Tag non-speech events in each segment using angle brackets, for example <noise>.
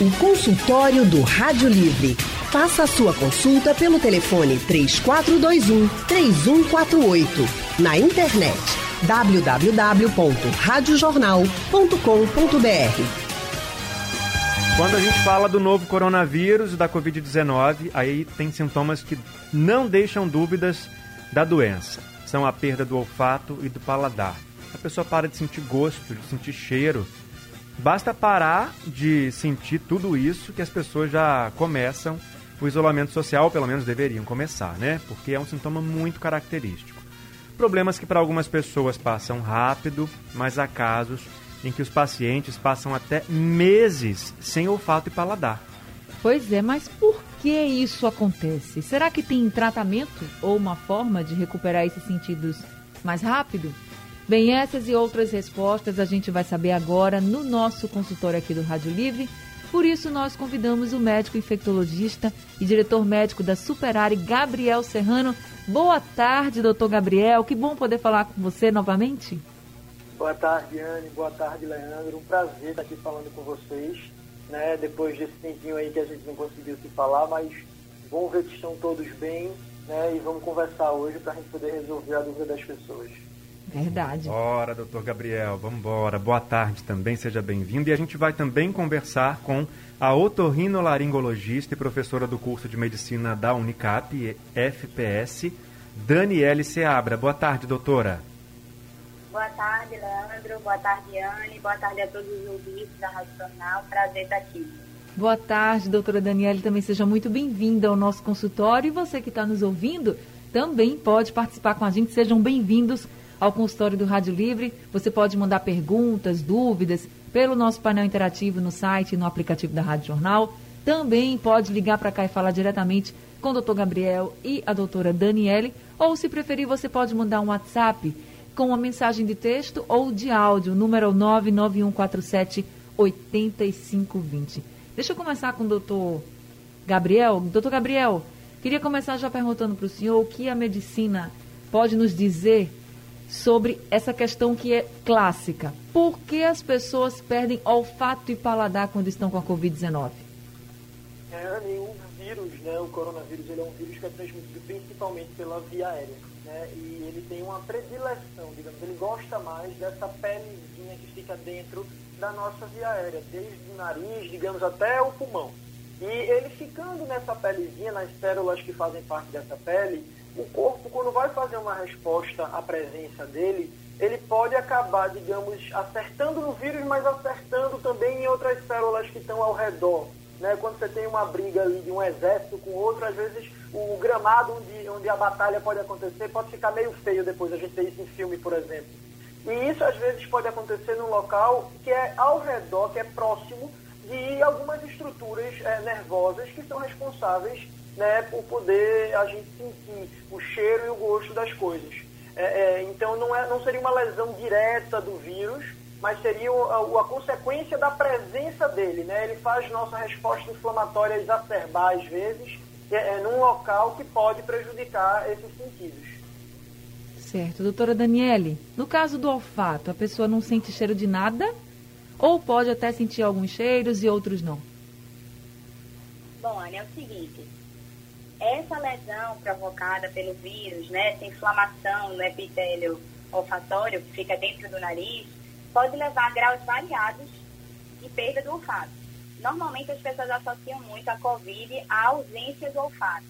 O consultório do Rádio Livre. Faça a sua consulta pelo telefone 3421 3148. Na internet www.radiojornal.com.br. Quando a gente fala do novo coronavírus, da Covid-19, aí tem sintomas que não deixam dúvidas da doença. São a perda do olfato e do paladar. A pessoa para de sentir gosto, de sentir cheiro, Basta parar de sentir tudo isso que as pessoas já começam o isolamento social, pelo menos deveriam começar, né? Porque é um sintoma muito característico. Problemas que para algumas pessoas passam rápido, mas há casos em que os pacientes passam até meses sem olfato e paladar. Pois é, mas por que isso acontece? Será que tem tratamento ou uma forma de recuperar esses sentidos mais rápido? Bem, essas e outras respostas a gente vai saber agora no nosso consultório aqui do Rádio Livre. Por isso, nós convidamos o médico infectologista e diretor médico da Superare, Gabriel Serrano. Boa tarde, doutor Gabriel. Que bom poder falar com você novamente. Boa tarde, Anne. Boa tarde, Leandro. Um prazer estar aqui falando com vocês. Né? Depois desse tempinho aí que a gente não conseguiu se falar, mas bom ver que estão todos bem né? e vamos conversar hoje para a gente poder resolver a dúvida das pessoas. Verdade. Ora, doutor Gabriel, vamos embora. Boa tarde também, seja bem-vindo. E a gente vai também conversar com a otorrinolaringologista e professora do curso de medicina da Unicap, FPS, Daniele Seabra. Boa tarde, doutora. Boa tarde, Leandro. Boa tarde, Anne. Boa tarde a todos os ouvintes da Rádio Jornal. Prazer estar aqui. Boa tarde, doutora Daniele. Também seja muito bem-vinda ao nosso consultório. E você que está nos ouvindo também pode participar com a gente. Sejam bem-vindos ao consultório do Rádio Livre. Você pode mandar perguntas, dúvidas pelo nosso painel interativo no site e no aplicativo da Rádio Jornal. Também pode ligar para cá e falar diretamente com o doutor Gabriel e a doutora Daniele. Ou, se preferir, você pode mandar um WhatsApp com uma mensagem de texto ou de áudio, número 99147 8520. Deixa eu começar com o doutor Gabriel. Doutor Gabriel, queria começar já perguntando para o senhor o que a medicina pode nos dizer sobre essa questão que é clássica. Por que as pessoas perdem olfato e paladar quando estão com a Covid-19? É, o vírus, né, o coronavírus, ele é um vírus que é transmitido principalmente pela via aérea. Né, e ele tem uma predileção, digamos, ele gosta mais dessa pelezinha que fica dentro da nossa via aérea, desde o nariz, digamos, até o pulmão. E ele ficando nessa pelezinha, nas células que fazem parte dessa pele, o corpo, quando vai fazer uma resposta à presença dele, ele pode acabar, digamos, acertando no vírus, mas acertando também em outras células que estão ao redor. Né? Quando você tem uma briga ali de um exército com outro, às vezes o gramado onde, onde a batalha pode acontecer pode ficar meio feio depois. A gente tem isso em filme, por exemplo. E isso às vezes pode acontecer num local que é ao redor, que é próximo de algumas estruturas é, nervosas que são responsáveis né, por poder a gente sentir o cheiro e o gosto das coisas. É, é, então não, é, não seria uma lesão direta do vírus, mas seria a, a consequência da presença dele. Né? Ele faz nossa resposta inflamatória exacerbar às vezes é, é, num local que pode prejudicar esses sentidos. Certo. Doutora Daniele, no caso do olfato, a pessoa não sente cheiro de nada? Ou pode até sentir alguns cheiros e outros não? Bom, Ana, é o seguinte, essa lesão provocada pelo vírus, né, essa inflamação no epitélio olfatório que fica dentro do nariz, pode levar a graus variados de perda do olfato. Normalmente as pessoas associam muito a Covid à ausência do olfato.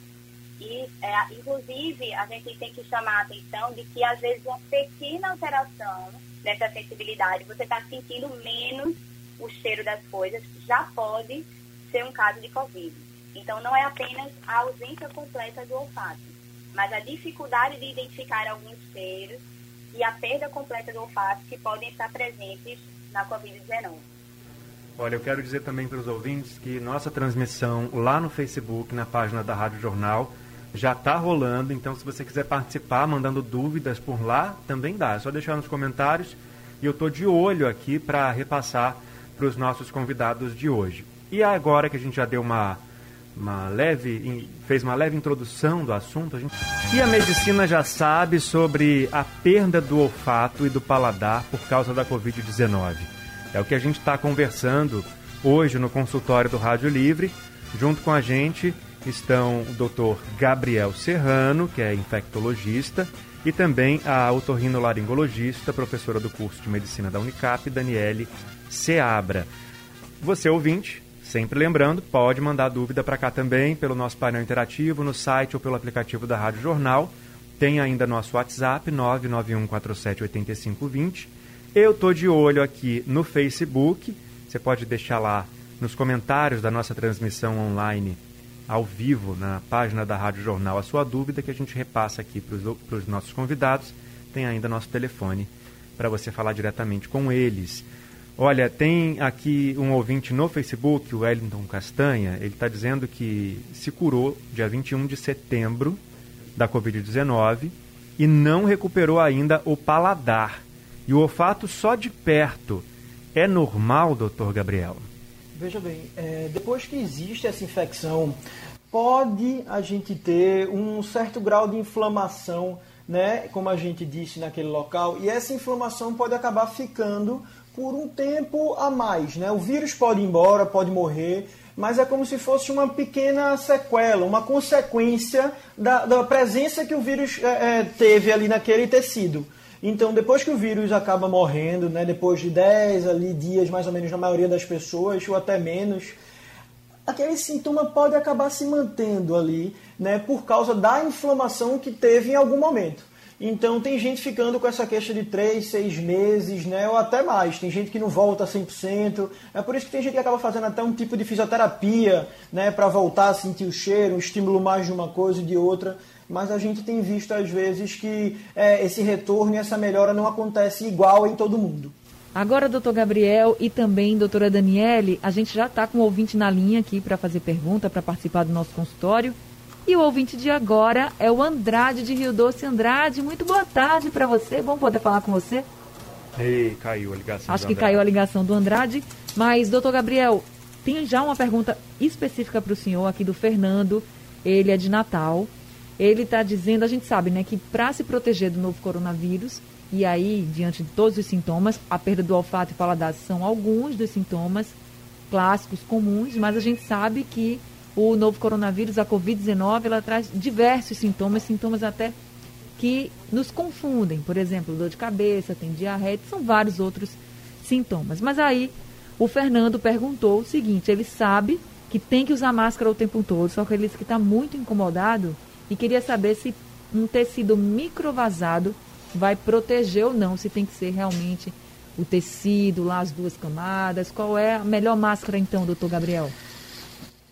E, é, inclusive, a gente tem que chamar a atenção de que, às vezes, uma pequena alteração nessa sensibilidade, você está sentindo menos o cheiro das coisas, já pode ser um caso de Covid. Então, não é apenas a ausência completa do olfato, mas a dificuldade de identificar alguns cheiros e a perda completa do olfato que podem estar presentes na Covid-19. Olha, eu quero dizer também para os ouvintes que nossa transmissão lá no Facebook, na página da Rádio Jornal, já está rolando. Então, se você quiser participar, mandando dúvidas por lá, também dá. É só deixar nos comentários. E eu estou de olho aqui para repassar para os nossos convidados de hoje. E agora que a gente já deu uma uma leve, fez uma leve introdução do assunto. A gente... E a medicina já sabe sobre a perda do olfato e do paladar por causa da Covid-19. É o que a gente está conversando hoje no consultório do Rádio Livre. Junto com a gente estão o Dr. Gabriel Serrano, que é infectologista, e também a otorrinolaringologista, professora do curso de medicina da Unicap, Daniele Seabra. Você ouvinte, sempre lembrando, pode mandar dúvida para cá também pelo nosso painel interativo, no site ou pelo aplicativo da Rádio Jornal. Tem ainda nosso WhatsApp 991478520. Eu tô de olho aqui no Facebook. Você pode deixar lá nos comentários da nossa transmissão online ao vivo na página da Rádio Jornal a sua dúvida que a gente repassa aqui para os nossos convidados. Tem ainda nosso telefone para você falar diretamente com eles. Olha, tem aqui um ouvinte no Facebook, o Wellington Castanha, ele está dizendo que se curou dia 21 de setembro da Covid-19 e não recuperou ainda o paladar. E o olfato só de perto. É normal, doutor Gabriel? Veja bem, é, depois que existe essa infecção, pode a gente ter um certo grau de inflamação, né, como a gente disse naquele local, e essa inflamação pode acabar ficando por um tempo a mais. Né? O vírus pode ir embora, pode morrer, mas é como se fosse uma pequena sequela, uma consequência da, da presença que o vírus é, é, teve ali naquele tecido. Então, depois que o vírus acaba morrendo, né, depois de 10 ali, dias, mais ou menos, na maioria das pessoas, ou até menos, aquele sintoma pode acabar se mantendo ali, né, por causa da inflamação que teve em algum momento. Então tem gente ficando com essa queixa de 3, 6 meses, né, ou até mais. Tem gente que não volta 100%. É por isso que tem gente que acaba fazendo até um tipo de fisioterapia, né, para voltar a sentir o cheiro, um estímulo mais de uma coisa e de outra mas a gente tem visto às vezes que é, esse retorno e essa melhora não acontece igual em todo mundo. Agora, doutor Gabriel e também doutora Daniele, a gente já está com o ouvinte na linha aqui para fazer pergunta, para participar do nosso consultório. E o ouvinte de agora é o Andrade de Rio Doce. Andrade, muito boa tarde para você. Bom poder falar com você. Ei, caiu a ligação. Acho que caiu a ligação do Andrade. Mas, doutor Gabriel, tem já uma pergunta específica para o senhor aqui do Fernando. Ele é de Natal ele está dizendo, a gente sabe, né, que para se proteger do novo coronavírus, e aí, diante de todos os sintomas, a perda do olfato e paladar são alguns dos sintomas clássicos comuns, mas a gente sabe que o novo coronavírus, a Covid-19, ela traz diversos sintomas, sintomas até que nos confundem. Por exemplo, dor de cabeça, tem diarreia, são vários outros sintomas. Mas aí, o Fernando perguntou o seguinte: ele sabe que tem que usar máscara o tempo todo, só que ele disse que está muito incomodado e queria saber se um tecido microvasado vai proteger ou não, se tem que ser realmente o tecido, lá as duas camadas. Qual é a melhor máscara então, doutor Gabriel?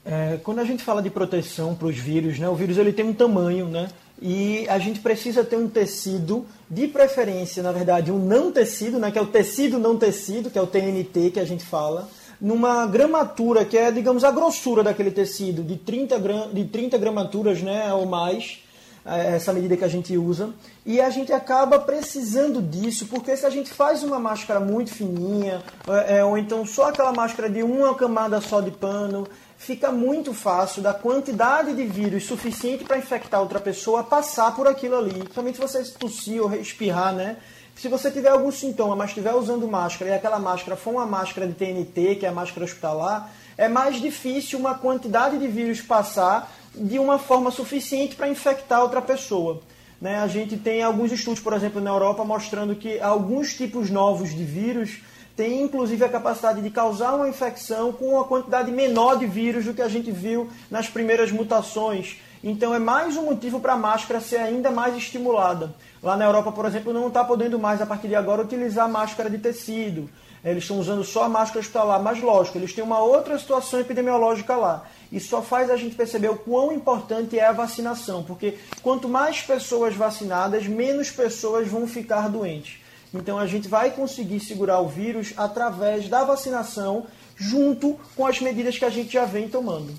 É, quando a gente fala de proteção para os vírus, né, o vírus ele tem um tamanho, né? E a gente precisa ter um tecido, de preferência, na verdade, um não tecido, né, que é o tecido não tecido, que é o TNT que a gente fala, numa gramatura, que é, digamos, a grossura daquele tecido, de 30, gram, de 30 gramaturas né, ou mais, é, essa medida que a gente usa. E a gente acaba precisando disso, porque se a gente faz uma máscara muito fininha, é, é, ou então só aquela máscara de uma camada só de pano, fica muito fácil da quantidade de vírus suficiente para infectar outra pessoa passar por aquilo ali. Principalmente se você tossir ou espirrar, né? Se você tiver algum sintoma, mas estiver usando máscara e aquela máscara for uma máscara de TNT, que é a máscara hospitalar, é mais difícil uma quantidade de vírus passar de uma forma suficiente para infectar outra pessoa. Né? A gente tem alguns estudos, por exemplo, na Europa, mostrando que alguns tipos novos de vírus têm inclusive a capacidade de causar uma infecção com uma quantidade menor de vírus do que a gente viu nas primeiras mutações. Então é mais um motivo para a máscara ser ainda mais estimulada. Lá na Europa, por exemplo, não está podendo mais, a partir de agora, utilizar máscara de tecido. Eles estão usando só a máscara hospitalar, mas lógico, eles têm uma outra situação epidemiológica lá. E só faz a gente perceber o quão importante é a vacinação, porque quanto mais pessoas vacinadas, menos pessoas vão ficar doentes. Então a gente vai conseguir segurar o vírus através da vacinação, junto com as medidas que a gente já vem tomando.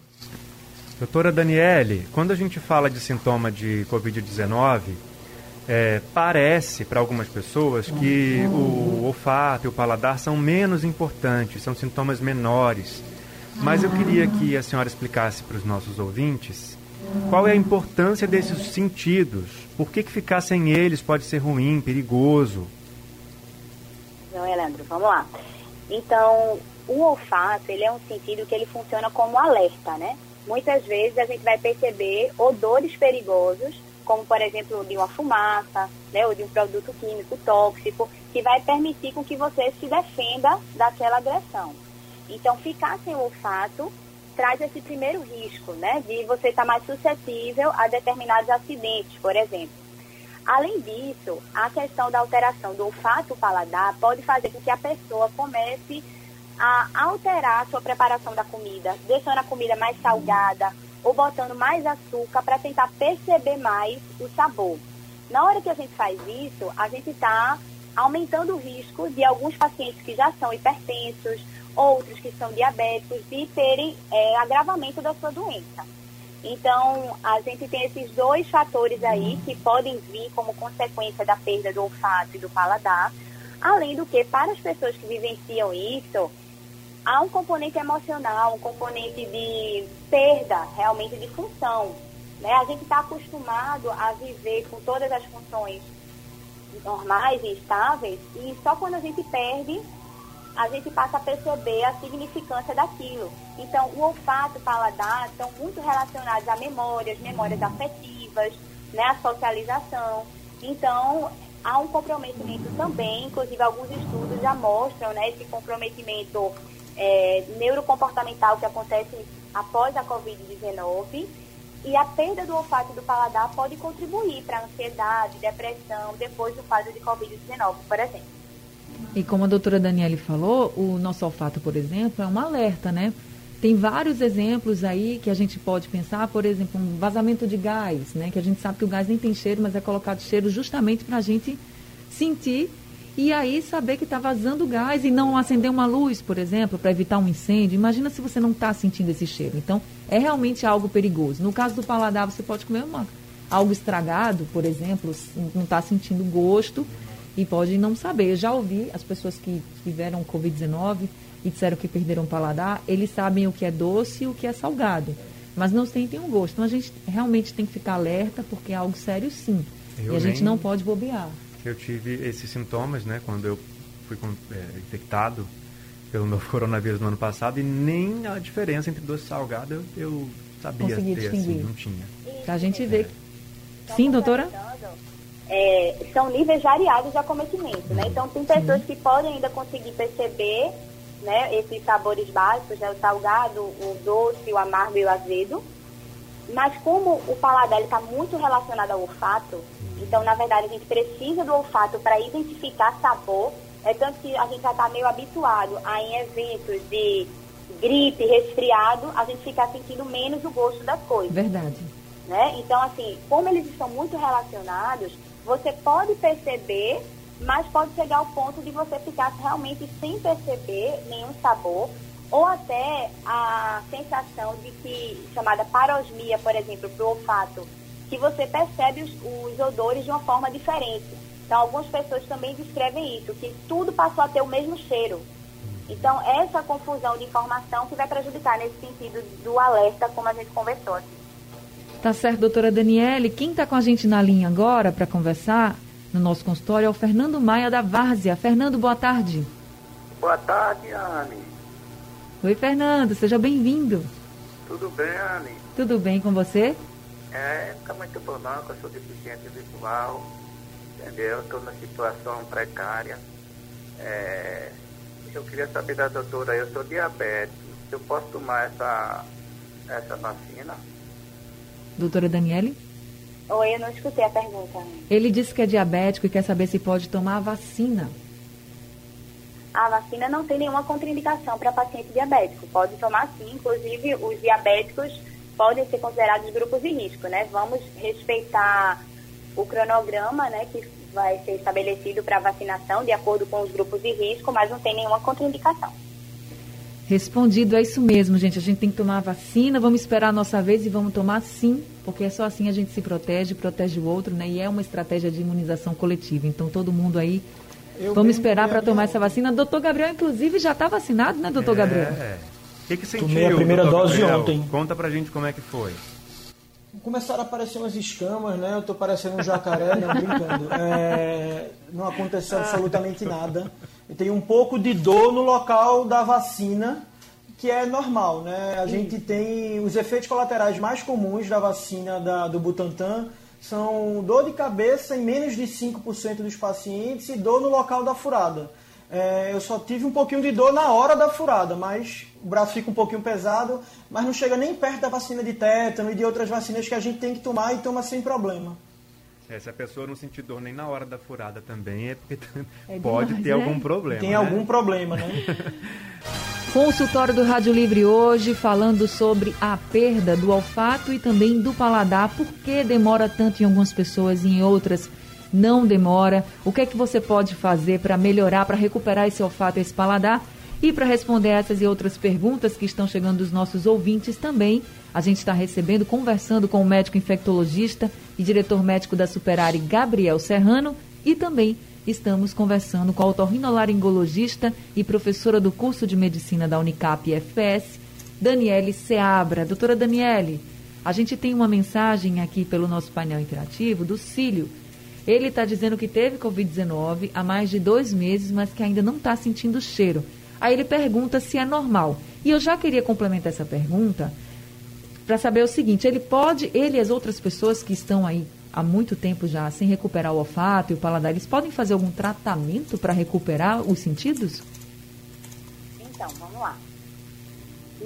Doutora Daniele, quando a gente fala de sintoma de Covid-19, é, parece para algumas pessoas que o olfato e o paladar são menos importantes, são sintomas menores. Mas eu queria que a senhora explicasse para os nossos ouvintes qual é a importância desses sentidos. Por que, que ficar sem eles pode ser ruim, perigoso? Leandro, vamos lá. Então, o olfato, ele é um sentido que ele funciona como alerta, né? Muitas vezes a gente vai perceber odores perigosos, como por exemplo de uma fumaça, né, ou de um produto químico tóxico, que vai permitir com que você se defenda daquela agressão. Então, ficar sem o olfato traz esse primeiro risco, né, de você estar mais suscetível a determinados acidentes, por exemplo. Além disso, a questão da alteração do olfato paladar pode fazer com que a pessoa comece a alterar a sua preparação da comida, deixando a comida mais salgada ou botando mais açúcar para tentar perceber mais o sabor. Na hora que a gente faz isso, a gente está aumentando o risco de alguns pacientes que já são hipertensos, outros que são diabéticos, de terem é, agravamento da sua doença. Então, a gente tem esses dois fatores aí que podem vir como consequência da perda do olfato e do paladar. Além do que, para as pessoas que vivenciam isso, há um componente emocional, um componente de perda realmente de função. Né? A gente está acostumado a viver com todas as funções normais e estáveis e só quando a gente perde a gente passa a perceber a significância daquilo. Então, o olfato e o paladar estão muito relacionados a memórias, memórias afetivas, né, a socialização. Então, há um comprometimento também, inclusive alguns estudos já mostram né, esse comprometimento é, neurocomportamental que acontece após a Covid-19. E a perda do olfato e do paladar pode contribuir para ansiedade, depressão, depois do quadro de Covid-19, por exemplo. E como a doutora Daniele falou, o nosso olfato, por exemplo, é um alerta, né? Tem vários exemplos aí que a gente pode pensar, por exemplo, um vazamento de gás, né? Que a gente sabe que o gás nem tem cheiro, mas é colocado cheiro justamente para a gente sentir e aí saber que está vazando gás e não acender uma luz, por exemplo, para evitar um incêndio. Imagina se você não está sentindo esse cheiro. Então, é realmente algo perigoso. No caso do paladar, você pode comer uma, algo estragado, por exemplo, não está sentindo gosto e pode não saber. Eu já ouvi as pessoas que tiveram Covid-19 e disseram que perderam o paladar, eles sabem o que é doce e o que é salgado, mas não sentem o gosto. Então a gente realmente tem que ficar alerta porque é algo sério sim. Eu e a gente não pode bobear. Eu tive esses sintomas, né, quando eu fui é, infectado pelo novo <laughs> coronavírus no ano passado e nem a diferença entre doce e salgado eu, eu sabia Consegui ter, distinguir. assim, não tinha. Pra gente ver. É. Sim, doutora? É, são níveis variados de acometimento, né? Então, tem pessoas que podem ainda conseguir perceber né, esses sabores básicos, né, o salgado, o doce, o amargo e o azedo. Mas como o paladar está muito relacionado ao olfato, então, na verdade, a gente precisa do olfato para identificar sabor. É tanto que a gente já está meio habituado a, em eventos de gripe, resfriado, a gente ficar sentindo menos o gosto das coisas. Verdade. Né? Então, assim, como eles estão muito relacionados, você pode perceber, mas pode chegar ao ponto de você ficar realmente sem perceber nenhum sabor, ou até a sensação de que, chamada parosmia, por exemplo, para o olfato, que você percebe os, os odores de uma forma diferente. Então, algumas pessoas também descrevem isso, que tudo passou a ter o mesmo cheiro. Então, essa confusão de informação que vai prejudicar nesse sentido do alerta, como a gente conversou aqui. Tá certo, doutora Daniele. Quem está com a gente na linha agora para conversar no nosso consultório é o Fernando Maia da Várzea. Fernando, boa tarde. Boa tarde, Anne. Oi, Fernando, seja bem-vindo. Tudo bem, Anne? Tudo bem com você? É, tá muito bom não, eu sou deficiente visual, entendeu? Estou numa situação precária. É, eu queria saber da doutora, eu sou diabético, eu posso tomar essa, essa vacina? Doutora Daniele? Oi, eu não escutei a pergunta. Ele disse que é diabético e quer saber se pode tomar a vacina. A vacina não tem nenhuma contraindicação para paciente diabético. Pode tomar sim, inclusive os diabéticos podem ser considerados grupos de risco, né? Vamos respeitar o cronograma, né, que vai ser estabelecido para vacinação de acordo com os grupos de risco, mas não tem nenhuma contraindicação. Respondido, é isso mesmo, gente. A gente tem que tomar a vacina, vamos esperar a nossa vez e vamos tomar sim, porque é só assim a gente se protege, protege o outro, né? E é uma estratégia de imunização coletiva. Então, todo mundo aí, Eu vamos esperar para tomar essa vacina. Doutor Gabriel, inclusive, já está vacinado, né, doutor é. Gabriel? O que, que sentiu, Tomei a primeira dose Gabriel? ontem. Conta pra gente como é que foi. Começaram a aparecer umas escamas, né? Eu tô parecendo um jacaré, não brincando. É, não aconteceu absolutamente nada. Tem um pouco de dor no local da vacina, que é normal, né? A gente tem os efeitos colaterais mais comuns da vacina da, do Butantan são dor de cabeça em menos de 5% dos pacientes e dor no local da furada. É, eu só tive um pouquinho de dor na hora da furada, mas o braço fica um pouquinho pesado, mas não chega nem perto da vacina de tétano e de outras vacinas que a gente tem que tomar e toma sem problema. É, se a pessoa não sentir dor nem na hora da furada também, é porque <laughs> é pode demais, ter né? algum problema. Tem né? algum problema, né? <laughs> Consultório do Rádio Livre hoje falando sobre a perda do olfato e também do paladar. Por que demora tanto em algumas pessoas e em outras não demora? O que é que você pode fazer para melhorar, para recuperar esse olfato e esse paladar? E para responder essas e outras perguntas que estão chegando dos nossos ouvintes também, a gente está recebendo, conversando com o médico infectologista e diretor médico da Superare, Gabriel Serrano, e também estamos conversando com a otorrinolaringologista e professora do curso de medicina da Unicap FPS, Daniele Seabra. Doutora Daniele, a gente tem uma mensagem aqui pelo nosso painel interativo do Cílio. Ele está dizendo que teve Covid-19 há mais de dois meses, mas que ainda não está sentindo cheiro. Aí ele pergunta se é normal. E eu já queria complementar essa pergunta para saber o seguinte: ele pode, ele e as outras pessoas que estão aí há muito tempo já sem recuperar o olfato e o paladar, eles podem fazer algum tratamento para recuperar os sentidos? Então, vamos lá.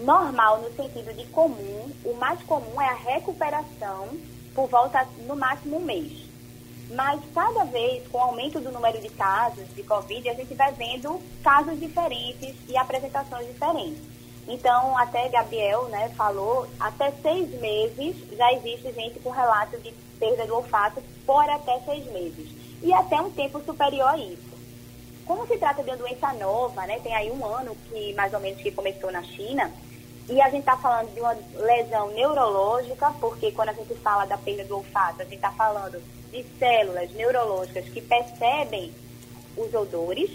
Normal no sentido de comum, o mais comum é a recuperação por volta no máximo um mês. Mas cada vez, com o aumento do número de casos de Covid, a gente vai vendo casos diferentes e apresentações diferentes. Então, até Gabriel né, falou, até seis meses já existe gente com relato de perda do olfato por até seis meses. E até um tempo superior a isso. Como se trata de uma doença nova, né, tem aí um ano que mais ou menos que começou na China, e a gente está falando de uma lesão neurológica, porque quando a gente fala da perda do olfato, a gente está falando de células neurológicas que percebem os odores.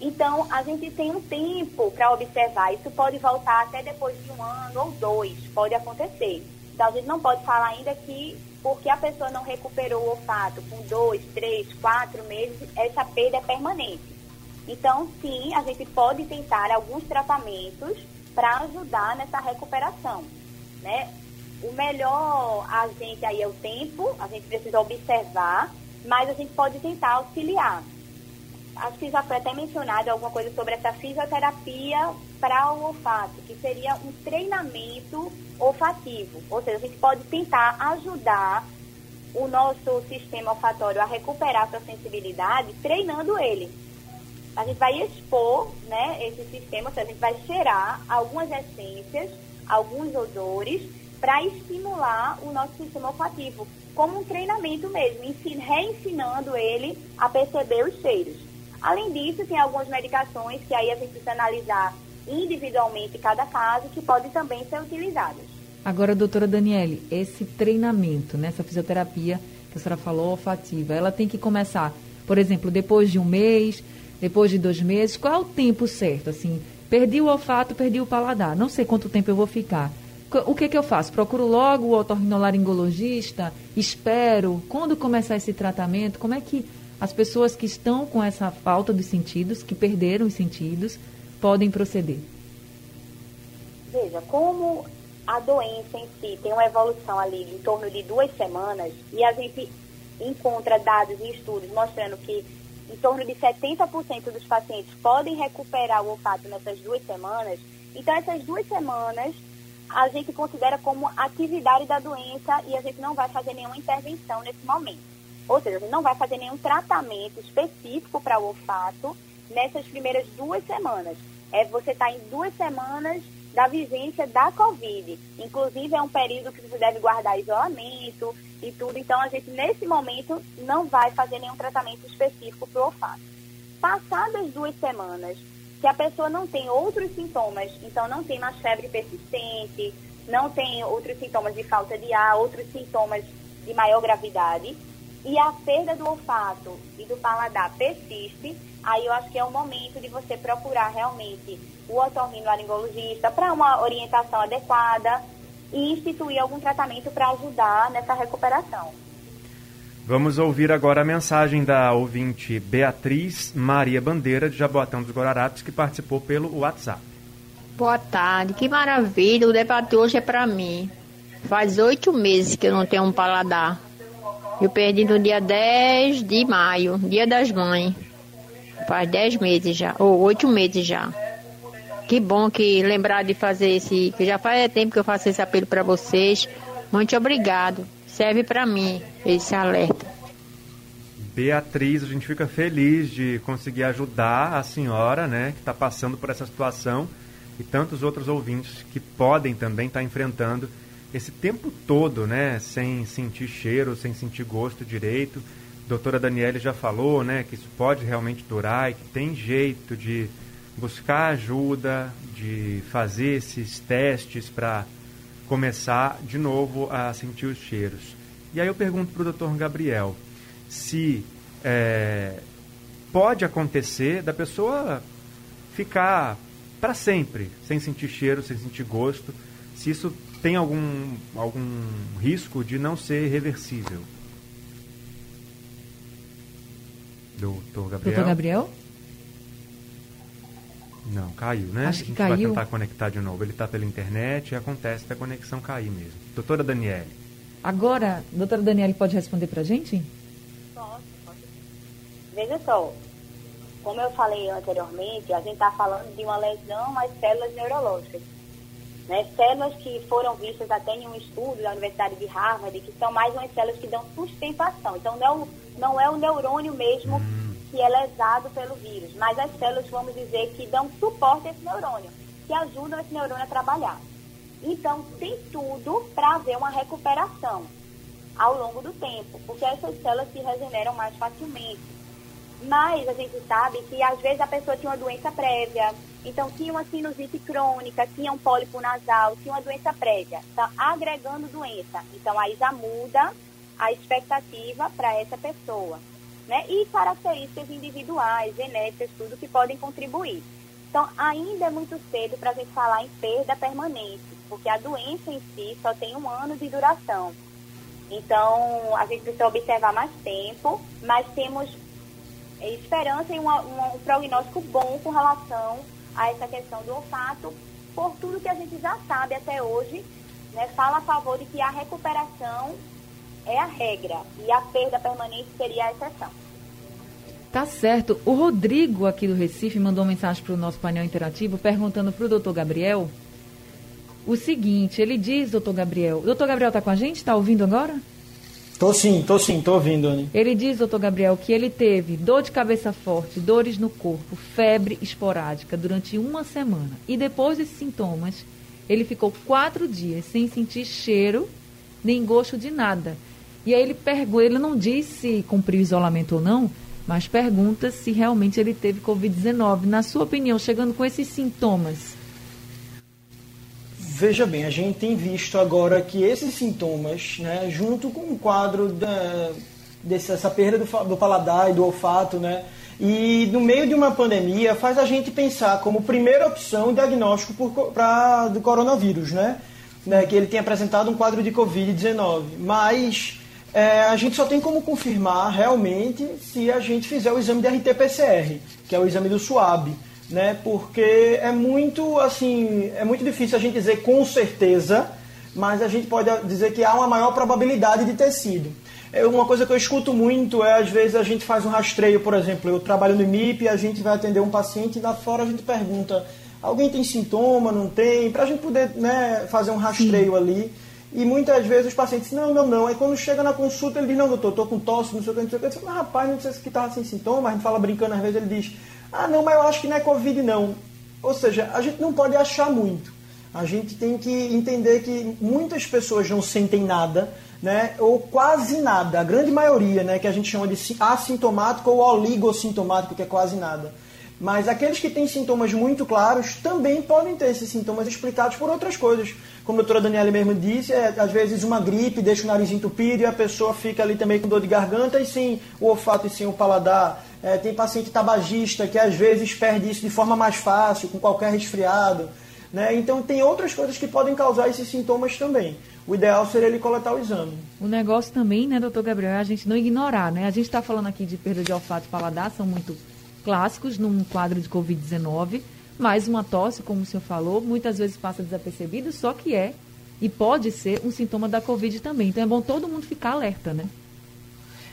Então, a gente tem um tempo para observar. Isso pode voltar até depois de um ano ou dois, pode acontecer. Então, a gente não pode falar ainda que porque a pessoa não recuperou o olfato com dois, três, quatro meses, essa perda é permanente. Então, sim, a gente pode tentar alguns tratamentos para ajudar nessa recuperação, né? O melhor agente aí é o tempo, a gente precisa observar, mas a gente pode tentar auxiliar. Acho que já foi até mencionado alguma coisa sobre essa fisioterapia para o olfato, que seria um treinamento olfativo. Ou seja, a gente pode tentar ajudar o nosso sistema olfatório a recuperar sua sensibilidade treinando ele. A gente vai expor né, esse sistema, ou seja, a gente vai cheirar algumas essências, alguns odores para estimular o nosso sistema olfativo, como um treinamento mesmo, reensinando ele a perceber os cheiros. Além disso, tem algumas medicações que aí a gente precisa analisar individualmente cada caso, que podem também ser utilizadas. Agora, doutora Daniele, esse treinamento, nessa né, fisioterapia que a senhora falou, olfativa, ela tem que começar, por exemplo, depois de um mês, depois de dois meses, qual é o tempo certo? Assim, perdi o olfato, perdi o paladar, não sei quanto tempo eu vou ficar o que, que eu faço? Procuro logo o otorrinolaringologista? Espero? Quando começar esse tratamento? Como é que as pessoas que estão com essa falta dos sentidos, que perderam os sentidos, podem proceder? Veja, como a doença em si tem uma evolução ali em torno de duas semanas e a gente encontra dados e estudos mostrando que em torno de 70% dos pacientes podem recuperar o olfato nessas duas semanas, então essas duas semanas a gente considera como atividade da doença e a gente não vai fazer nenhuma intervenção nesse momento. Ou seja, a gente não vai fazer nenhum tratamento específico para o olfato nessas primeiras duas semanas. É você está em duas semanas da vigência da Covid. Inclusive, é um período que você deve guardar isolamento e tudo. Então, a gente, nesse momento, não vai fazer nenhum tratamento específico para o olfato. Passadas duas semanas, se a pessoa não tem outros sintomas, então não tem mais febre persistente, não tem outros sintomas de falta de ar, outros sintomas de maior gravidade, e a perda do olfato e do paladar persiste, aí eu acho que é o momento de você procurar realmente o otorrinolaringologista para uma orientação adequada e instituir algum tratamento para ajudar nessa recuperação. Vamos ouvir agora a mensagem da ouvinte Beatriz Maria Bandeira, de Jaboatão dos Guararapes, que participou pelo WhatsApp. Boa tarde, que maravilha, o debate hoje é para mim. Faz oito meses que eu não tenho um paladar. Eu perdi no dia 10 de maio, dia das mães. Faz dez meses já, ou oito meses já. Que bom que lembrar de fazer esse, que já faz tempo que eu faço esse apelo para vocês. Muito obrigado serve para mim esse alerta. Beatriz, a gente fica feliz de conseguir ajudar a senhora, né, que está passando por essa situação e tantos outros ouvintes que podem também estar tá enfrentando esse tempo todo, né, sem sentir cheiro, sem sentir gosto direito. A doutora Daniele já falou, né, que isso pode realmente durar e que tem jeito de buscar ajuda, de fazer esses testes para começar de novo a sentir os cheiros. E aí eu pergunto para o doutor Gabriel se é, pode acontecer da pessoa ficar para sempre sem sentir cheiro, sem sentir gosto, se isso tem algum, algum risco de não ser reversível. Doutor Gabriel. Doutor Gabriel? Não, caiu, né? Acho que a gente caiu. vai tentar conectar de novo. Ele está pela internet e acontece da conexão cair mesmo. Doutora Daniele. Agora, doutora Daniele pode responder para a gente? Posso, posso. Veja só, como eu falei anteriormente, a gente está falando de uma lesão às células neurológicas. Né? Células que foram vistas até em um estudo da Universidade de Harvard, que são mais umas células que dão sustentação. Então, não é o, não é o neurônio mesmo que é lesado pelo vírus, mas as células, vamos dizer, que dão suporte a esse neurônio, que ajudam esse neurônio a trabalhar. Então, tem tudo para haver uma recuperação ao longo do tempo, porque essas células se regeneram mais facilmente. Mas a gente sabe que às vezes a pessoa tinha uma doença prévia, então tinha uma sinusite crônica, tinha um pólipo nasal, tinha uma doença prévia, está agregando doença. Então aí já muda a expectativa para essa pessoa né? E características individuais, genéticas, tudo que podem contribuir. Então, ainda é muito cedo para a gente falar em perda permanente, porque a doença em si só tem um ano de duração. Então, a gente precisa observar mais tempo, mas temos esperança e um prognóstico bom com relação a essa questão do olfato, por tudo que a gente já sabe até hoje, né, fala a favor de que a recuperação é a regra e a perda permanente seria a exceção. Tá certo. O Rodrigo, aqui do Recife, mandou uma mensagem para o nosso painel interativo perguntando para o doutor Gabriel o seguinte: ele diz, doutor Gabriel. Doutor Gabriel está com a gente? Está ouvindo agora? Tô sim, tô sim, tô ouvindo, Anny. Ele diz, doutor Gabriel, que ele teve dor de cabeça forte, dores no corpo, febre esporádica durante uma semana. E depois desses sintomas, ele ficou quatro dias sem sentir cheiro nem gosto de nada. E aí ele pergunta, ele não diz se cumpriu isolamento ou não, mas pergunta se realmente ele teve Covid-19. Na sua opinião, chegando com esses sintomas. Veja bem, a gente tem visto agora que esses sintomas, né, junto com o quadro da, dessa perda do, do paladar e do olfato, né, e no meio de uma pandemia faz a gente pensar como primeira opção o diagnóstico por, pra, do coronavírus, né, né, que ele tem apresentado um quadro de Covid-19. Mas é, a gente só tem como confirmar realmente se a gente fizer o exame de RT-PCR, que é o exame do SUAB, né? Porque é muito assim, é muito difícil a gente dizer com certeza, mas a gente pode dizer que há uma maior probabilidade de ter sido. É uma coisa que eu escuto muito é às vezes a gente faz um rastreio, por exemplo, eu trabalho no MIP, a gente vai atender um paciente e lá fora a gente pergunta alguém tem sintoma, não tem, para a gente poder né, fazer um rastreio Sim. ali. E muitas vezes os pacientes não, não, não. Aí quando chega na consulta, ele diz, não, doutor, estou com tosse, não sei o que, não sei o que. Eu digo, mas rapaz, não sei se estava sem sintoma. A gente fala brincando, às vezes ele diz, ah, não, mas eu acho que não é Covid, não. Ou seja, a gente não pode achar muito. A gente tem que entender que muitas pessoas não sentem nada, né? Ou quase nada. A grande maioria, né? Que a gente chama de assintomático ou oligossintomático, que é quase nada. Mas aqueles que têm sintomas muito claros também podem ter esses sintomas explicados por outras coisas. Como a doutora Daniela mesmo disse, é, às vezes uma gripe deixa o nariz entupido e a pessoa fica ali também com dor de garganta e sem o olfato e sem o paladar. É, tem paciente tabagista que às vezes perde isso de forma mais fácil, com qualquer resfriado. Né? Então tem outras coisas que podem causar esses sintomas também. O ideal seria ele coletar o exame. O negócio também, né, doutor Gabriel, é a gente não ignorar, né? A gente está falando aqui de perda de olfato e paladar, são muito clássicos num quadro de Covid-19, mas uma tosse, como o senhor falou, muitas vezes passa desapercebido, só que é e pode ser um sintoma da Covid também. Então é bom todo mundo ficar alerta, né?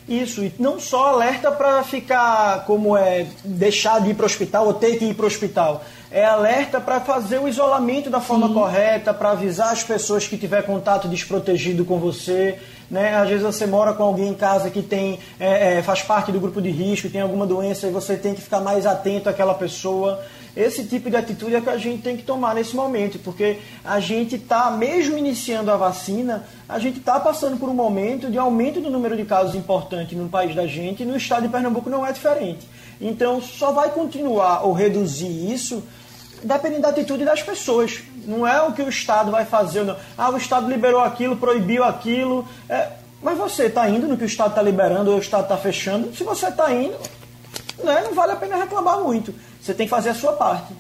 Isso, e não só alerta para ficar como é deixar de ir para o hospital ou ter que ir para o hospital. É alerta para fazer o isolamento da forma Sim. correta, para avisar as pessoas que tiver contato desprotegido com você. Né? Às vezes você mora com alguém em casa que tem é, é, faz parte do grupo de risco, tem alguma doença e você tem que ficar mais atento àquela pessoa. Esse tipo de atitude é que a gente tem que tomar nesse momento, porque a gente está, mesmo iniciando a vacina, a gente está passando por um momento de aumento do número de casos importante no país da gente e no estado de Pernambuco não é diferente. Então, só vai continuar ou reduzir isso dependendo da atitude das pessoas. Não é o que o Estado vai fazer. Não. Ah, o Estado liberou aquilo, proibiu aquilo. É, mas você está indo no que o Estado está liberando ou o Estado está fechando? Se você está indo, né, não vale a pena reclamar muito. Você tem que fazer a sua parte.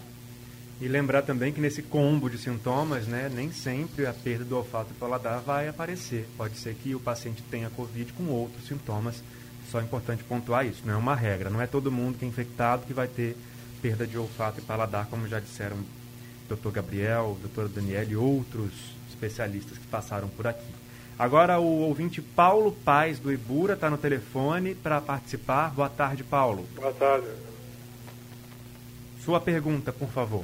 E lembrar também que nesse combo de sintomas, né, nem sempre a perda do olfato e paladar vai aparecer. Pode ser que o paciente tenha Covid com outros sintomas. Só é importante pontuar isso, não é uma regra. Não é todo mundo que é infectado que vai ter perda de olfato e paladar, como já disseram o Dr. Gabriel, o Dr. Daniel e outros especialistas que passaram por aqui. Agora o ouvinte Paulo Paz do Ibura está no telefone para participar. Boa tarde, Paulo. Boa tarde. Sua pergunta, por favor.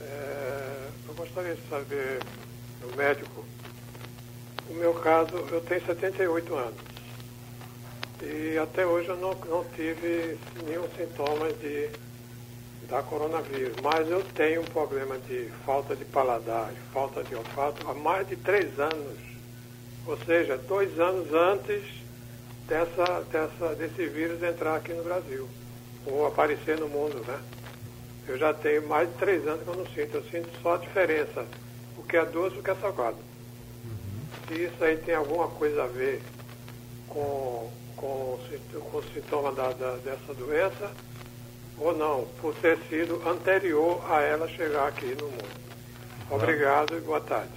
É, eu gostaria de saber, o médico, no meu caso, eu tenho 78 anos. E até hoje eu não, não tive nenhum sintoma de, da coronavírus. Mas eu tenho um problema de falta de paladar, falta de olfato há mais de três anos. Ou seja, dois anos antes dessa, dessa, desse vírus entrar aqui no Brasil. Ou aparecer no mundo, né? Eu já tenho mais de três anos que eu não sinto. Eu sinto só a diferença, o que é doce e o que é salgado. Uhum. Se isso aí tem alguma coisa a ver com, com, com o sintoma da, da, dessa doença, ou não, por ter sido anterior a ela chegar aqui no mundo. Obrigado e boa tarde.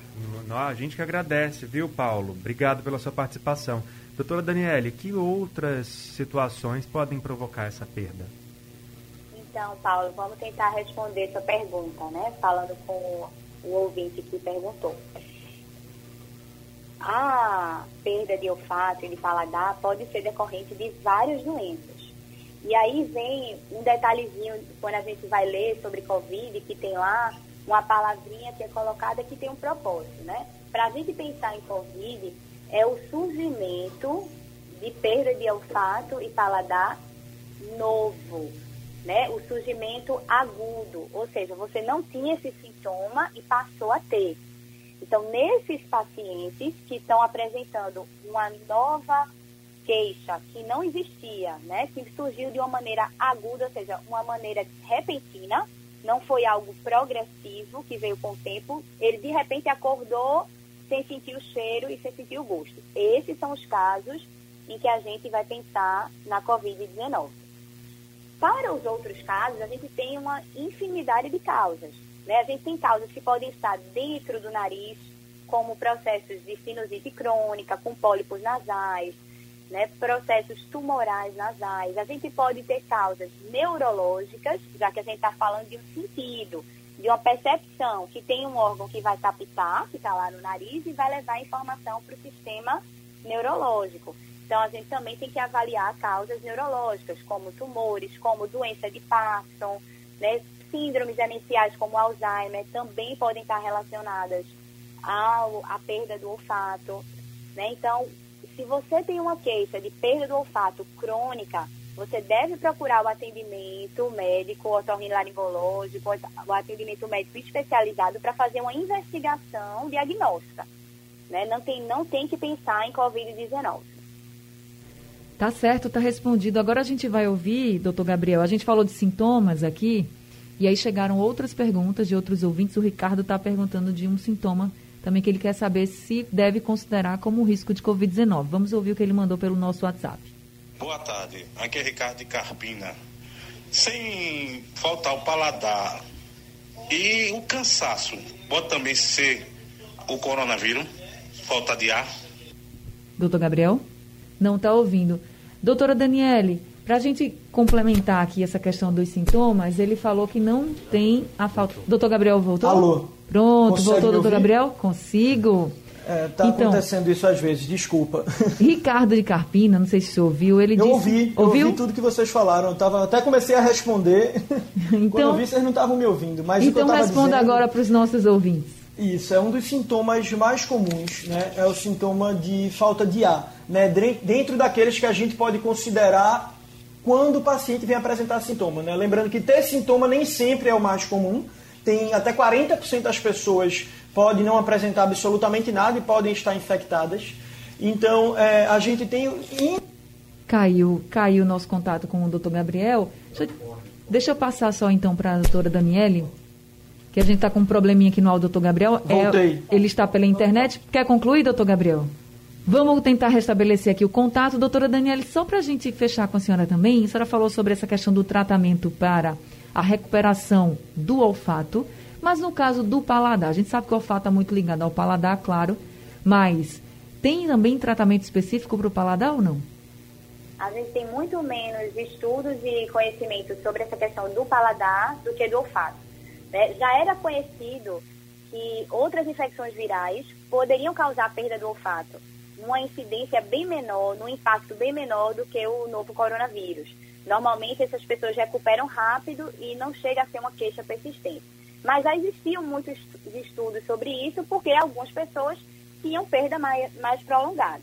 A gente que agradece, viu, Paulo? Obrigado pela sua participação. Doutora Daniele, que outras situações podem provocar essa perda? Então, Paulo, vamos tentar responder sua pergunta, né? Falando com o ouvinte que perguntou. A perda de olfato e de paladar pode ser decorrente de várias doenças. E aí vem um detalhezinho quando a gente vai ler sobre Covid, que tem lá uma palavrinha que é colocada que tem um propósito, né? Para a gente pensar em Covid, é o surgimento de perda de olfato e paladar novo, né, o surgimento agudo, ou seja, você não tinha esse sintoma e passou a ter. Então, nesses pacientes que estão apresentando uma nova queixa que não existia, né, que surgiu de uma maneira aguda, ou seja, uma maneira repentina, não foi algo progressivo que veio com o tempo, ele de repente acordou sem sentir o cheiro e sem sentir o gosto. Esses são os casos em que a gente vai pensar na Covid-19. Para os outros casos, a gente tem uma infinidade de causas. Né? A gente tem causas que podem estar dentro do nariz, como processos de sinusite crônica, com pólipos nasais, né? processos tumorais nasais. A gente pode ter causas neurológicas, já que a gente está falando de um sentido, de uma percepção, que tem um órgão que vai captar, que está lá no nariz, e vai levar informação para o sistema neurológico. Então, a gente também tem que avaliar causas neurológicas, como tumores, como doença de Parkinson, né? síndromes demenciais como Alzheimer também podem estar relacionadas ao, à perda do olfato. Né? Então, se você tem uma queixa de perda do olfato crônica, você deve procurar o atendimento médico, otorrinolaringológico, o atendimento médico especializado para fazer uma investigação diagnóstica. Né? Não, tem, não tem que pensar em Covid-19. Tá certo, tá respondido. Agora a gente vai ouvir, doutor Gabriel, a gente falou de sintomas aqui, e aí chegaram outras perguntas de outros ouvintes. O Ricardo está perguntando de um sintoma também que ele quer saber se deve considerar como risco de Covid-19. Vamos ouvir o que ele mandou pelo nosso WhatsApp. Boa tarde, aqui é Ricardo de Carpina. Sem faltar o paladar E o cansaço pode também ser o coronavírus, falta de ar. Doutor Gabriel? Não está ouvindo. Doutora Daniele, para a gente complementar aqui essa questão dos sintomas, ele falou que não tem a falta. Doutor Gabriel voltou? Alô. Pronto, Consegue voltou, doutor? Gabriel? Consigo. É, tá Então- acontecendo isso às vezes, desculpa. <laughs> Ricardo de Carpina, não sei se você ouviu, ele Eu disse. ouvi, eu ouviu? ouvi tudo que vocês falaram. Eu tava, até comecei a responder. <laughs> Quando Então- eu vi, vocês não estavam me ouvindo. Mas Então responda dizendo- agora para os nossos ouvintes. Isso, é um dos sintomas mais comuns, né? É o sintoma de falta de ar, né? Dentro daqueles que a gente pode considerar quando o paciente vem apresentar sintoma, né? Lembrando que ter sintoma nem sempre é o mais comum. Tem até 40% das pessoas podem não apresentar absolutamente nada e podem estar infectadas. Então, é, a gente tem Caiu, caiu o nosso contato com o doutor Gabriel. Deixa, eu- deixa eu passar só então para a doutora Daniele, que a gente está com um probleminha aqui no áudio, doutor Gabriel. É, Voltei. ele está pela internet. Quer concluir, doutor Gabriel? Vamos tentar restabelecer aqui o contato. Doutora Daniele, só para a gente fechar com a senhora também, a senhora falou sobre essa questão do tratamento para a recuperação do olfato, mas no caso do paladar, a gente sabe que o olfato está muito ligado ao paladar, claro, mas tem também tratamento específico para o paladar ou não? A gente tem muito menos estudos e conhecimento sobre essa questão do paladar do que do olfato. Né? Já era conhecido que outras infecções virais poderiam causar perda do olfato, numa incidência bem menor, num impacto bem menor do que o novo coronavírus. Normalmente essas pessoas recuperam rápido e não chega a ser uma queixa persistente. Mas já existiam muitos estudos sobre isso porque algumas pessoas tinham perda mais, mais prolongada.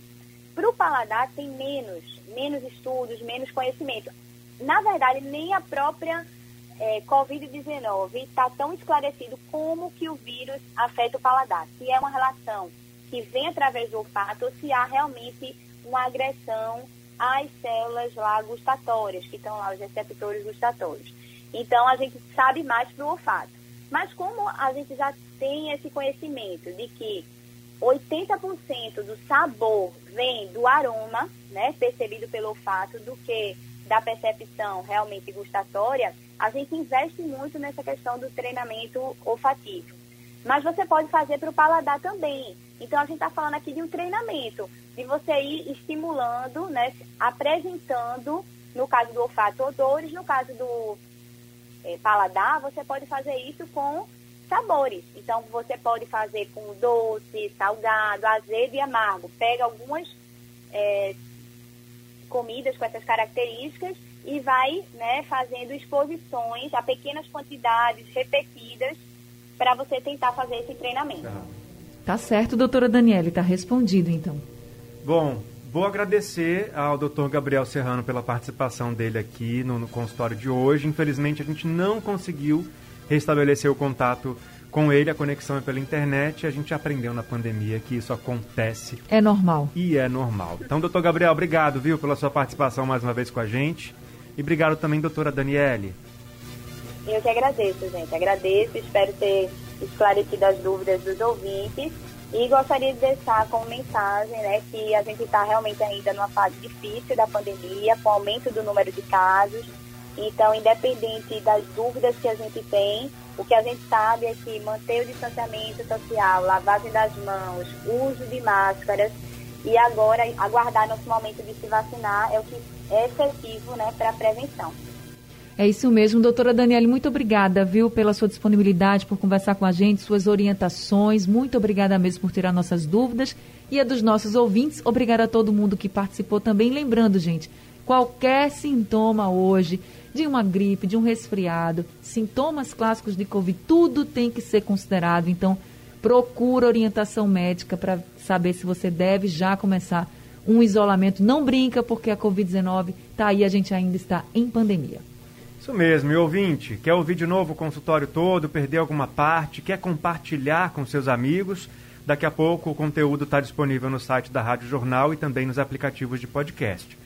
Para o paladar tem menos, menos estudos, menos conhecimento. Na verdade, nem a própria eh, Covid-19 está tão esclarecido como que o vírus afeta o paladar. Se é uma relação que vem através do olfato ou se há realmente uma agressão às células lá gustatórias, que estão lá, os receptores gustatórios. Então, a gente sabe mais para o olfato. Mas como a gente já tem esse conhecimento de que 80% do sabor vem do aroma, né, percebido pelo olfato, do que da percepção realmente gustatória, a gente investe muito nessa questão do treinamento olfativo. Mas você pode fazer para o paladar também. Então a gente está falando aqui de um treinamento, de você ir estimulando, né, apresentando, no caso do olfato, odores, no caso do eh, paladar, você pode fazer isso com sabores. Então, você pode fazer com doce, salgado, azedo e amargo. Pega algumas eh, comidas com essas características e vai né, fazendo exposições a pequenas quantidades repetidas para você tentar fazer esse treinamento. Tá certo, doutora Daniele, tá respondido então. Bom, vou agradecer ao Dr. Gabriel Serrano pela participação dele aqui no, no consultório de hoje. Infelizmente, a gente não conseguiu restabelecer o contato com ele, a conexão é pela internet. A gente aprendeu na pandemia que isso acontece É normal. e é normal. Então, doutor Gabriel, obrigado, viu, pela sua participação mais uma vez com a gente. E obrigado também, doutora Daniele. Eu que agradeço, gente. Agradeço, espero ter esclarecido as dúvidas dos ouvintes. E gostaria de deixar como mensagem né, que a gente está realmente ainda numa fase difícil da pandemia, com aumento do número de casos. Então, independente das dúvidas que a gente tem, o que a gente sabe é que manter o distanciamento social, lavagem das mãos, uso de máscaras e agora aguardar nosso momento de se vacinar é o que é efetivo né, para a prevenção. É isso mesmo, doutora Daniele, muito obrigada, viu, pela sua disponibilidade, por conversar com a gente, suas orientações. Muito obrigada mesmo por tirar nossas dúvidas. E a dos nossos ouvintes, obrigada a todo mundo que participou também. Lembrando, gente, qualquer sintoma hoje de uma gripe, de um resfriado, sintomas clássicos de Covid, tudo tem que ser considerado. Então, procura orientação médica para saber se você deve já começar um isolamento. Não brinca, porque a Covid-19 está aí, a gente ainda está em pandemia. Isso mesmo, e ouvinte, quer ouvir de novo o consultório todo, perder alguma parte, quer compartilhar com seus amigos? Daqui a pouco o conteúdo está disponível no site da Rádio Jornal e também nos aplicativos de podcast.